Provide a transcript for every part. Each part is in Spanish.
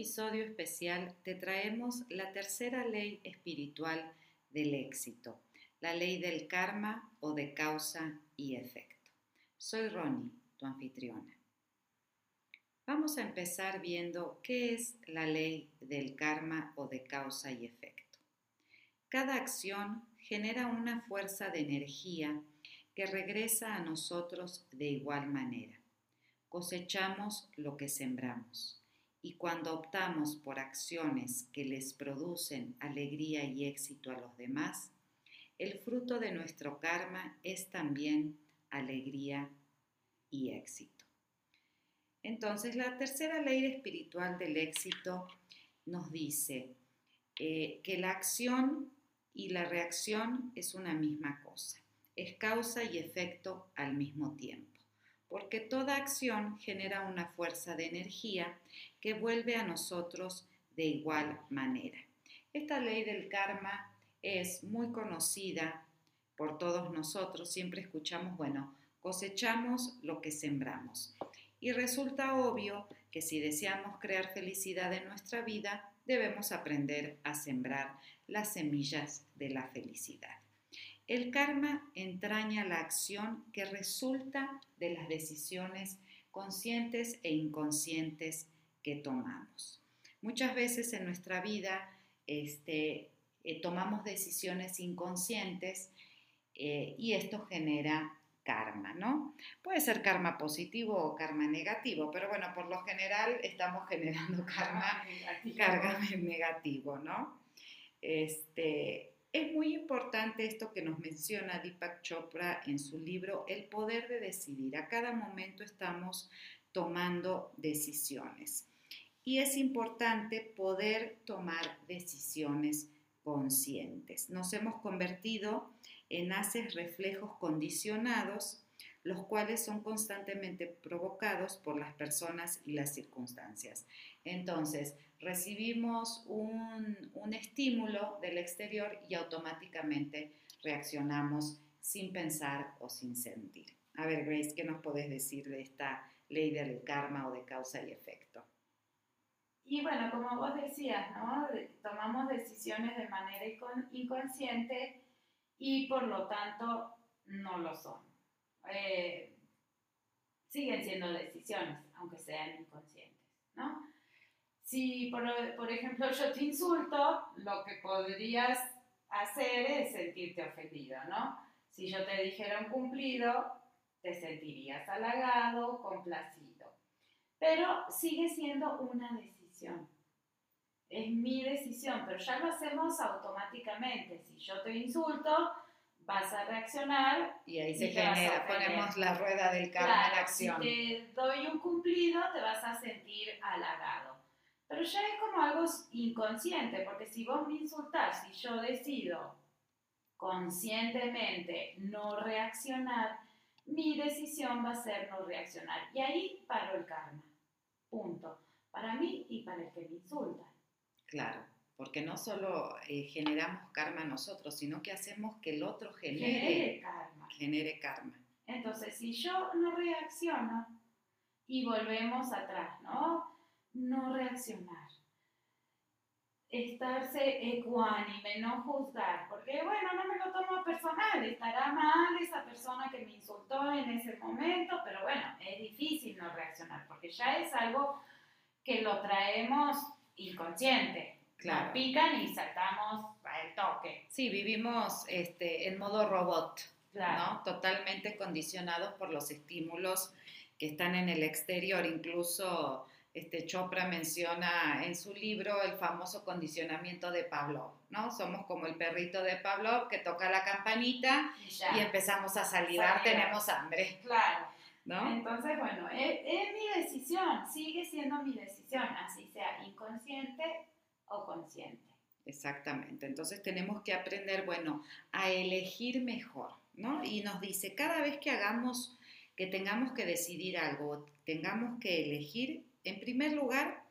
episodio especial te traemos la tercera ley espiritual del éxito, la ley del karma o de causa y efecto. Soy Ronnie, tu anfitriona. Vamos a empezar viendo qué es la ley del karma o de causa y efecto. Cada acción genera una fuerza de energía que regresa a nosotros de igual manera. Cosechamos lo que sembramos y cuando optamos por acciones que les producen alegría y éxito a los demás, el fruto de nuestro karma es también alegría y éxito. Entonces, la tercera ley espiritual del éxito nos dice eh, que la acción y la reacción es una misma cosa, es causa y efecto al mismo tiempo, porque toda acción genera una fuerza de energía que vuelve a nosotros de igual manera. Esta ley del karma es muy conocida por todos nosotros, siempre escuchamos, bueno, cosechamos lo que sembramos. Y resulta obvio que si deseamos crear felicidad en nuestra vida, debemos aprender a sembrar las semillas de la felicidad. El karma entraña la acción que resulta de las decisiones conscientes e inconscientes que tomamos. Muchas veces en nuestra vida este, eh, tomamos decisiones inconscientes eh, y esto genera karma, ¿no? Puede ser karma positivo o karma negativo, pero bueno, por lo general estamos generando karma, karma negativo, ¿no? Este, es muy importante esto que nos menciona Deepak Chopra en su libro El poder de decidir. A cada momento estamos tomando decisiones y es importante poder tomar decisiones conscientes. Nos hemos convertido en haces reflejos condicionados, los cuales son constantemente provocados por las personas y las circunstancias. Entonces, recibimos un, estímulo del exterior y automáticamente reaccionamos sin pensar o sin sentir. A ver, Grace, ¿qué nos puedes decir de esta ley del karma o de causa y efecto? Y bueno, como vos decías, ¿no? tomamos decisiones de manera inconsciente y por lo tanto no lo son. Eh, siguen siendo decisiones, aunque sean inconscientes, ¿no? Si, por, por, ejemplo, yo te insulto, lo que podrías hacer es sentirte ofendido, ¿no? Si yo te dijera un cumplido, te sentirías halagado, complacido. Pero sigue siendo una decisión es mi decisión, pero ya lo hacemos automáticamente. Si yo te insulto, vas a reaccionar. Y ahí se genera, ponemos la rueda del karma en acción. Si te doy un cumplido, te vas a sentir halagado. Pero ya es como algo inconsciente, porque si vos me insultás y yo decido conscientemente no reaccionar, mi decisión va a ser no reaccionar. Y ahí paro el karma. Punto para mí y para el que me insulta. Claro, porque no solo eh, generamos karma nosotros, sino que hacemos que el otro genere, genere karma. Genere karma. Entonces, si yo no reacciono y volvemos atrás, ¿no? No reaccionar. Estarse ecuánime, no juzgar, porque bueno, no me lo tomo personal, estará mal esa persona que me insultó en ese momento, pero bueno, es difícil no reaccionar, porque ya es algo que lo traemos inconsciente. Claro. pican y saltamos el toque. Sí, vivimos este, en modo robot, ¿no? Totalmente condicionados por los estímulos que están en el exterior. Incluso este Chopra menciona en su libro el famoso condicionamiento de Pavlov, ¿no? Somos como el perrito de Pavlov que toca la campanita y, empezamos a salivar, tenemos hambre. Claro. Entonces, bueno, es, mi decisión, sigue siendo mi decisión, así sea inconsciente o consciente. Exactamente, entonces tenemos que aprender, bueno, a elegir mejor, ¿no? Y nos dice, cada vez que hagamos, que tengamos que decidir algo, tengamos que elegir, en primer lugar,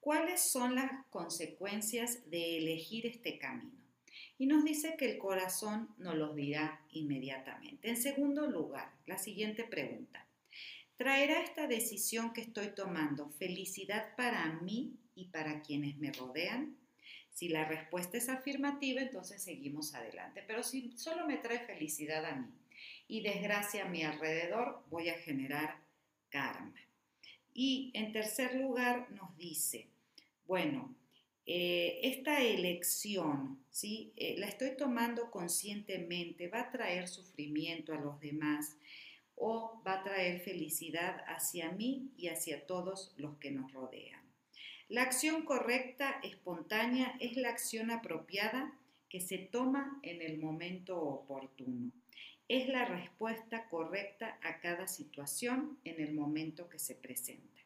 cuáles son las consecuencias de elegir este camino. Y nos dice que el corazón nos los dirá inmediatamente. En segundo lugar, la siguiente pregunta. ¿Traerá esta decisión que estoy tomando felicidad para mí y para quienes me rodean? Si la respuesta es afirmativa, entonces seguimos adelante. Pero si solo me trae felicidad a mí y desgracia a mi alrededor, voy a generar karma. Y en tercer lugar nos dice, bueno, eh, esta elección, ¿sí? Eh, la estoy tomando conscientemente, va a traer sufrimiento a los demás o va a traer felicidad hacia mí y hacia todos los que nos rodean. La acción correcta, espontánea, es la acción apropiada que se toma en el momento oportuno. Es la respuesta correcta a cada situación en el momento que se presenta.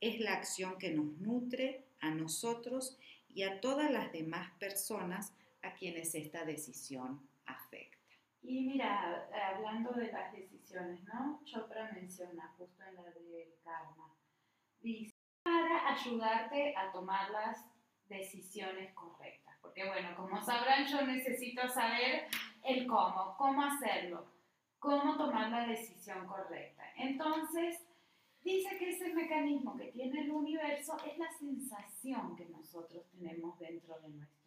Es la acción que nos nutre a nosotros y a todas las demás personas a quienes esta decisión afecta. Y mira, hablando de las decisiones, ¿no? Chopra menciona justo en la del karma, dice, para ayudarte a tomar las decisiones correctas. Porque bueno, como sabrán, yo necesito saber el cómo, cómo hacerlo, cómo tomar la decisión correcta. Entonces, dice que ese mecanismo que tiene el universo es la sensación que nosotros tenemos dentro de nuestro.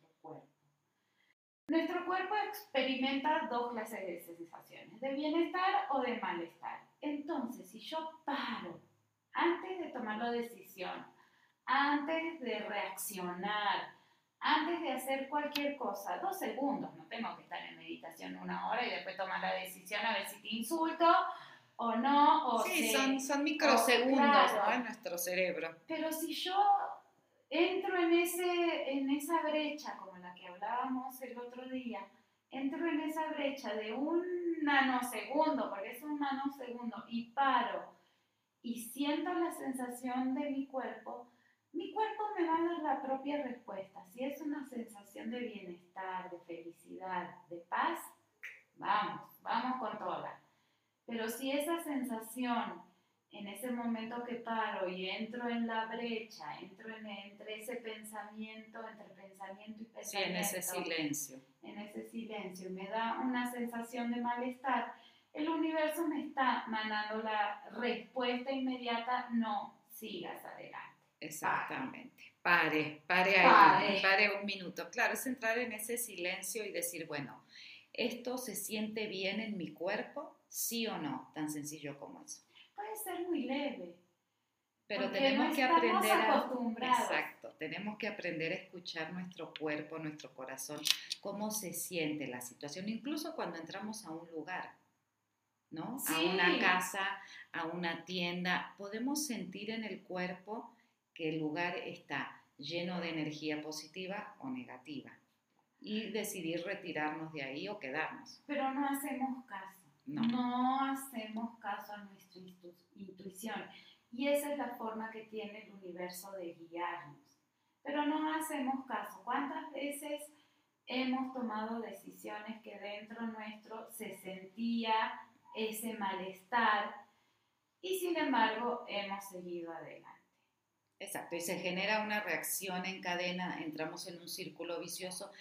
Nuestro cuerpo experimenta dos clases de sensaciones, de bienestar o de malestar. Entonces, si yo paro antes de tomar la decisión, antes de reaccionar, antes de hacer cualquier cosa, dos segundos, no tengo que estar en meditación una hora y después tomar la decisión a ver si te insulto o no. O sí, son, son microsegundos en nuestro cerebro. Pero si yo entro en, ese, en esa brecha, hablábamos el otro día, entro en esa brecha de un nanosegundo, porque es un nanosegundo, y paro y siento la sensación de mi cuerpo, mi cuerpo me va a dar la propia respuesta. Si es una sensación de bienestar, de felicidad, de paz, vamos, vamos con toda. Pero si esa sensación en ese momento que paro y entro en la brecha, entro en, entre ese pensamiento, entre pensamiento y pensamiento. Sí, en ese silencio. En ese silencio, me da una sensación de malestar. El universo me está mandando la respuesta inmediata, no sigas adelante. Exactamente. Pare, pare, ahí, pare un minuto. Claro, es entrar en ese silencio y decir, bueno, ¿esto se siente bien en mi cuerpo? ¿Sí o no? Tan sencillo como eso. Puede ser muy leve. Pero tenemos que aprender a, exacto, tenemos que aprender a escuchar nuestro cuerpo, nuestro corazón, cómo se siente la situación, incluso cuando entramos a un lugar, ¿no? A una casa, a una tienda, podemos sentir en el cuerpo que el lugar está lleno de energía positiva o negativa y decidir retirarnos de ahí o quedarnos. Pero no hacemos caso. No. hacemos caso a nuestra intuición. Y esa es la forma que tiene el universo de guiarnos. Pero no hacemos caso. ¿Cuántas veces hemos tomado decisiones que dentro nuestro se sentía ese malestar y sin embargo hemos seguido adelante? Exacto, y se genera una reacción en cadena, entramos en un círculo vicioso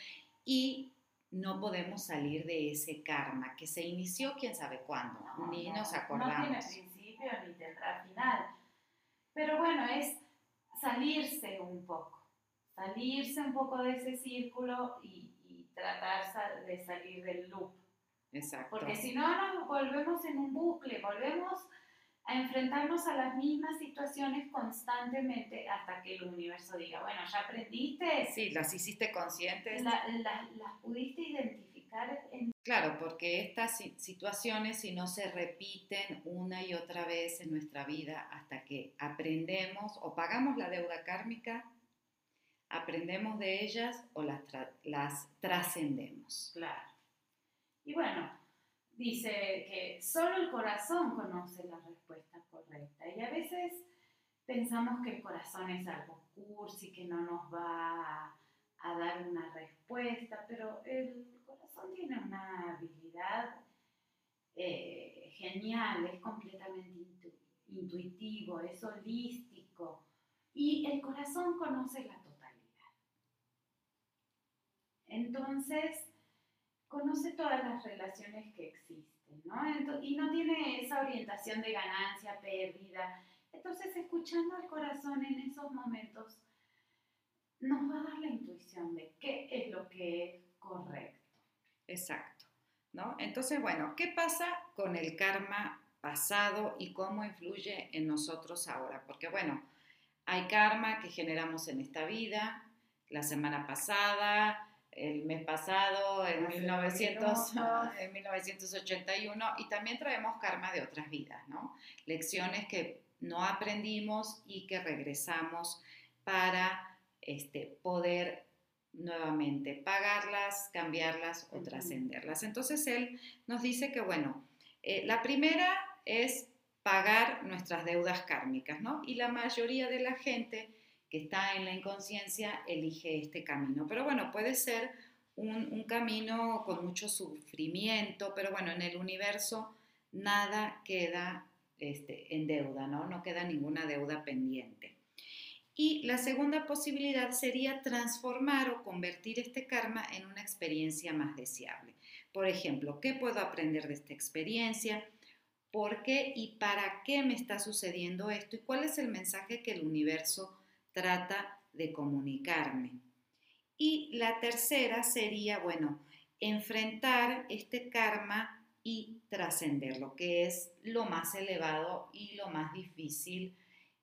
y no podemos salir de ese karma que se inició quién sabe cuándo, ni nos acordamos. No tiene principio ni tendrá final. Pero bueno, es salirse un poco, salirse un poco de ese círculo y, y tratar de salir del loop. Exacto. Porque si no, nos volvemos en un bucle, volvemos a enfrentarnos a las mismas situaciones constantemente hasta que el universo diga, bueno, ya aprendiste. Sí, las hiciste conscientes. las pudiste identificar. En... Claro, porque estas situaciones si no se repiten una y otra vez en nuestra vida hasta que aprendemos o pagamos la deuda kármica, aprendemos de ellas o las, las trascendemos. Claro. Y bueno, dice que solo el corazón conoce la respuesta correcta y a veces pensamos que el corazón es algo cursi, que no nos va a, dar una respuesta, pero el corazón tiene una habilidad eh, genial, es completamente intuitivo, es holístico y el corazón conoce la totalidad. Entonces, conoce todas las relaciones que existen. ¿no? y no tiene esa orientación de ganancia, pérdida. Entonces, escuchando al corazón en esos momentos, nos va a dar la intuición de qué es lo que es correcto. Exacto. ¿no? Entonces, bueno, ¿qué pasa con el karma pasado y cómo influye en nosotros ahora? Porque, bueno, hay karma que generamos en esta vida, la semana pasada, el mes pasado, en, 1900, en 1981, y también traemos karma de otras vidas, ¿no? Lecciones que no aprendimos y que regresamos para este, poder nuevamente pagarlas, cambiarlas o trascenderlas. Entonces él nos dice que, bueno, eh, la primera es pagar nuestras deudas kármicas, ¿no? Y la mayoría de la gente que está en la inconsciencia elige este camino. Pero bueno, puede ser un, camino con mucho sufrimiento, pero bueno, en el universo nada queda este, en deuda, ¿no? No queda ninguna deuda pendiente. Y la segunda posibilidad sería transformar o convertir este karma en una experiencia más deseable. Por ejemplo, ¿qué puedo aprender de esta experiencia? ¿Por qué y para qué me está sucediendo esto? ¿Y cuál es el mensaje que el universo trata de comunicarme. Y la tercera sería, bueno, enfrentar este karma y trascenderlo, que es lo más elevado y lo más difícil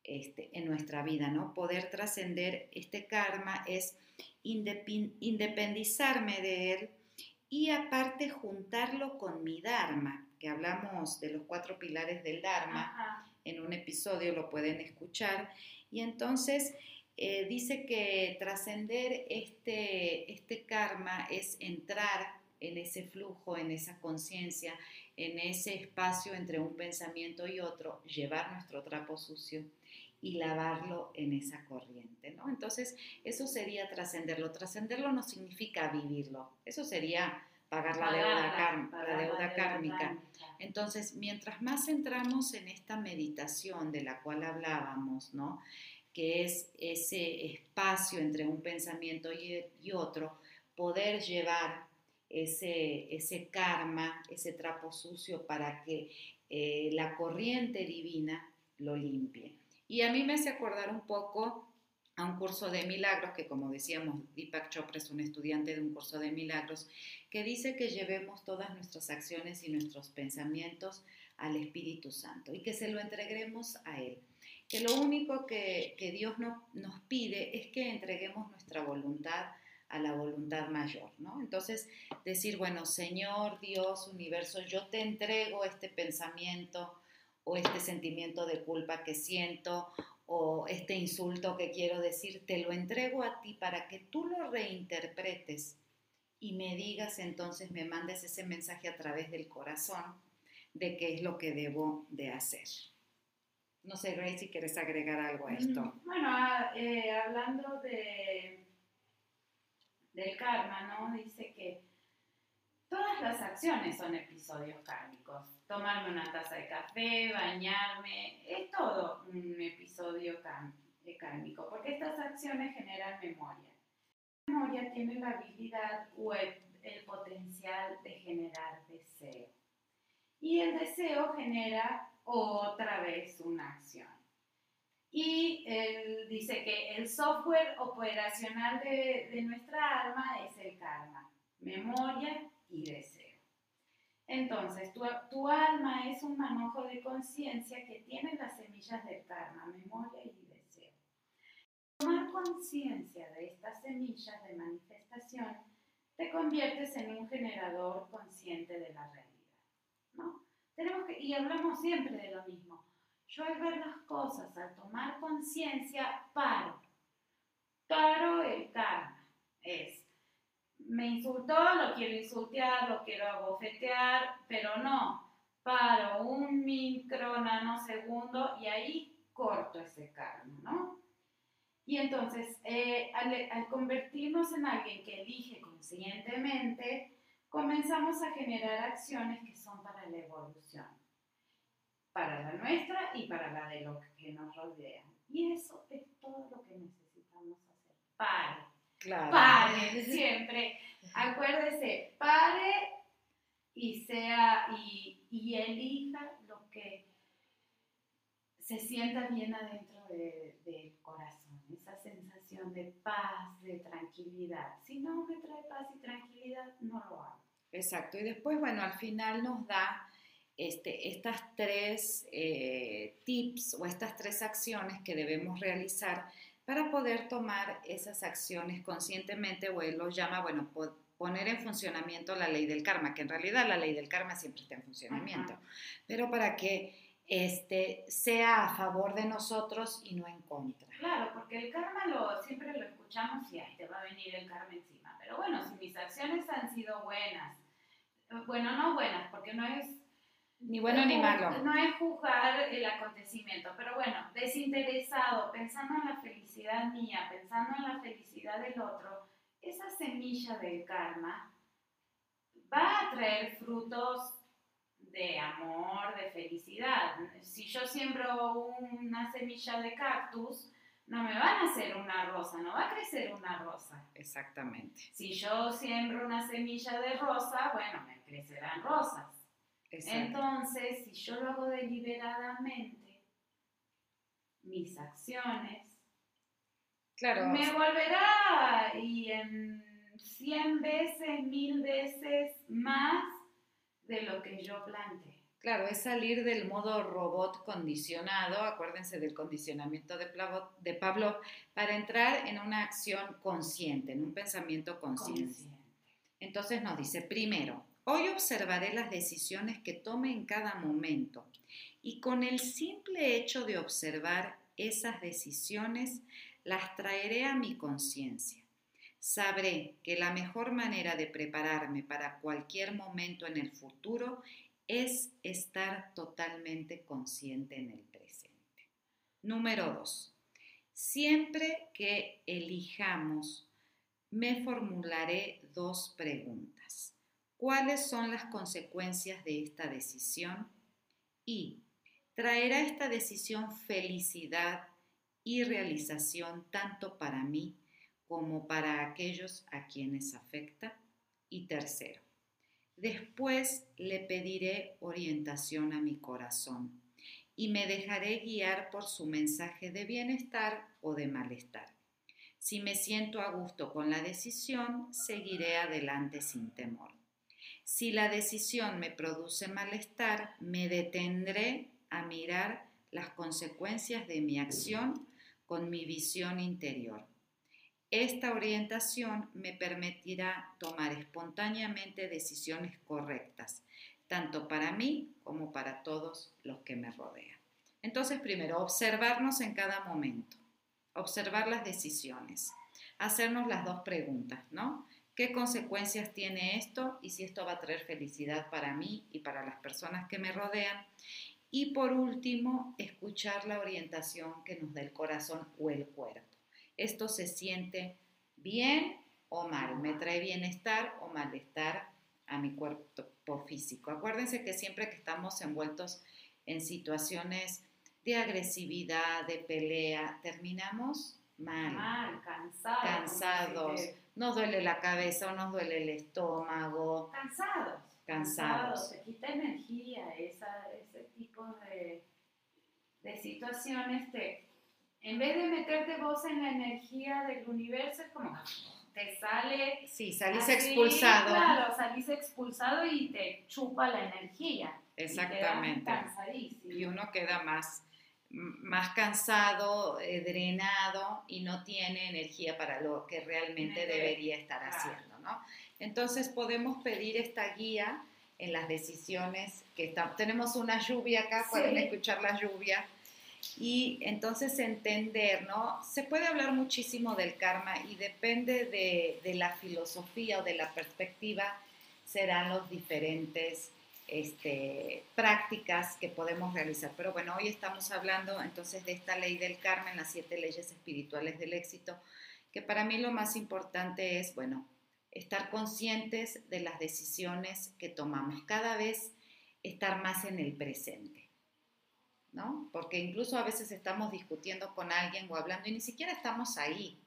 este, en nuestra vida, ¿no? Poder trascender este karma es independizarme de él y aparte juntarlo con mi Dharma, que hablamos de los cuatro pilares del Dharma, en un episodio lo pueden escuchar, y entonces eh, dice que trascender este, este karma es entrar en ese flujo, en esa conciencia, en ese espacio entre un pensamiento y otro, llevar nuestro trapo sucio y lavarlo en esa corriente, ¿no? Entonces, eso sería trascenderlo. Trascenderlo no significa vivirlo, eso sería pagar la deuda, la deuda kármica. Entonces, mientras más entramos en esta meditación de la cual hablábamos, ¿no? que es ese espacio entre un pensamiento y, otro, poder llevar ese, ese, karma, ese trapo sucio para que eh, la corriente divina lo limpie. Y a mí me hace acordar un poco a un curso de milagros, que como decíamos, Deepak Chopra es un estudiante de un curso de milagros, que dice que llevemos todas nuestras acciones y nuestros pensamientos al Espíritu Santo y que se lo entreguemos a Él que lo único que, Dios nos pide es que entreguemos nuestra voluntad a la voluntad mayor, ¿no? Entonces, decir, bueno, Señor, Dios, universo, yo te entrego este pensamiento o este sentimiento de culpa que siento o este insulto que quiero decir, te lo entrego a ti para que tú lo reinterpretes y me digas entonces, me mandes ese mensaje a través del corazón de qué es lo que debo de hacer. No sé, Grace, si quieres agregar algo a esto. Bueno, ah, eh, hablando de, del karma, ¿no? Dice que todas las acciones son episodios kármicos. Tomarme una taza de café, bañarme, es todo un episodio kármico, porque estas acciones generan memoria. La memoria tiene la habilidad o el potencial de generar deseo. Y el deseo genera otra vez una acción. Y él dice que el software operacional de, nuestra alma es el karma, memoria y deseo. Entonces, tu, alma es un manojo de conciencia que tiene las semillas del karma, memoria y deseo. Tomar conciencia de estas semillas de manifestación te conviertes en un generador consciente de la realidad, ¿no? Tenemos que, y hablamos siempre de lo mismo. Yo al ver las cosas, al tomar conciencia, paro. Paro el karma. Es, me insultó, lo quiero insultear, lo quiero abofetear, pero no. Paro un micro nanosegundo y ahí corto ese karma, ¿no? Y entonces, eh, al convertirnos en alguien que elige conscientemente, comenzamos a generar acciones que son para la evolución, para la nuestra y para la de los que nos rodean. Y eso es todo lo que necesitamos. Pare. Pare, siempre. Acuérdese, pare y sea y, y elija lo que se sienta bien adentro del corazón, esa sensación de paz, de tranquilidad. Si no me trae paz y tranquilidad, no lo hago. Exacto. Y después, bueno, al final nos da este, estas tres eh, tips o estas tres acciones que debemos realizar para poder tomar esas acciones conscientemente, o él lo llama, bueno, poner en funcionamiento la ley del karma, que en realidad la ley del karma siempre está en funcionamiento, pero para que este, sea a favor de nosotros y no en contra. Claro, porque el karma lo, siempre lo escuchamos y ahí te va a venir el karma encima. Pero bueno, si mis acciones han sido buenas, bueno, no buenas, porque no es ni bueno ni malo. No es juzgar el acontecimiento, pero bueno, desinteresado, pensando en la felicidad mía, pensando en la felicidad del otro, esa semilla del karma va a traer frutos de amor, de felicidad. Si yo siembro una semilla de cactus, no me van a hacer una rosa, no va a crecer una rosa. Exactamente. Si yo siembro una semilla de rosa, bueno, me crecerán rosas. Entonces, si yo lo hago deliberadamente, mis acciones, claro. me volverá y en 100 veces, mil veces más de lo que yo planteé. Claro, es salir del modo robot condicionado, acuérdense del condicionamiento de, de Pablo, para entrar en una acción consciente, en un pensamiento consciente. Entonces nos dice, primero, Hoy observaré las decisiones que tome en cada momento y con el simple hecho de observar esas decisiones las traeré a mi conciencia. Sabré que la mejor manera de prepararme para cualquier momento en el futuro es estar totalmente consciente en el presente. Número 2. Siempre que elijamos, me formularé dos preguntas. ¿Cuáles son las consecuencias de esta decisión? Y ¿traerá esta decisión felicidad y realización tanto para mí como para aquellos a quienes afecta? Y tercero, después le pediré orientación a mi corazón y me dejaré guiar por su mensaje de bienestar o de malestar. Si me siento a gusto con la decisión, seguiré adelante sin temor. Si la decisión me produce malestar, me detendré a mirar las consecuencias de mi acción con mi visión interior. Esta orientación me permitirá tomar espontáneamente decisiones correctas, tanto para mí como para todos los que me rodean. Entonces, primero, observarnos en cada momento, observar las decisiones, hacernos las dos preguntas, ¿no? Qué consecuencias tiene esto y si esto va a traer felicidad para mí y para las personas que me rodean. Y por último, escuchar la orientación que nos da el corazón o el cuerpo. Esto se siente bien o mal, me trae bienestar o malestar a mi cuerpo físico. Acuérdense que siempre que estamos envueltos en situaciones de agresividad, de pelea, terminamos mal, mal cansados, cansados nos duele la cabeza o nos duele el estómago. Cansados. Cansados. Se quita energía, esa, ese tipo de, de situaciones. Te, en vez de meterte vos en la energía del universo, es como te sale. Sí, salís expulsado. Claro, salís expulsado y te chupa la energía. Exactamente. Y, y uno queda más más cansado, eh, drenado y no tiene energía para lo que realmente debería estar haciendo, ¿no? Entonces podemos pedir esta guía en las decisiones que estamos. Tenemos una lluvia acá, pueden escuchar la lluvia. Y entonces entender, ¿no? Se puede hablar muchísimo del karma y depende de, de la filosofía o de la perspectiva, serán los diferentes este, prácticas que podemos realizar. Pero bueno, hoy estamos hablando entonces de esta ley del karma en las siete leyes espirituales del éxito, que para mí lo más importante es, bueno, estar conscientes de las decisiones que tomamos, cada vez estar más en el presente, ¿no? Porque incluso a veces estamos discutiendo con alguien o hablando y ni siquiera estamos ahí.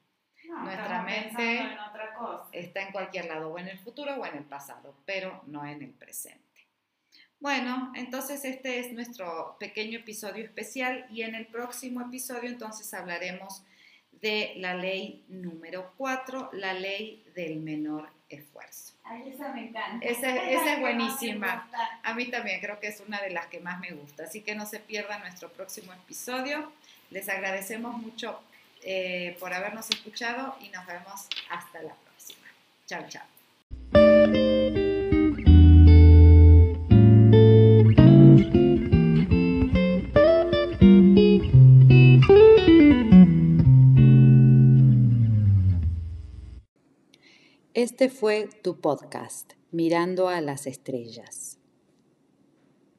Nuestra mente en otra cosa. está en cualquier lado, o en el futuro o en el pasado, pero no en el presente. Bueno, entonces este es nuestro pequeño episodio especial y en el próximo episodio entonces hablaremos de la ley número 4, la ley del menor esfuerzo. Ay, esa me encanta. Esa, esa es buenísima. A mí también creo que es una de las que más me gusta. Así que no se pierda nuestro próximo episodio. Les agradecemos mucho eh, por habernos escuchado y nos vemos hasta la próxima. Chao, chao. Este fue tu podcast, Mirando a las Estrellas.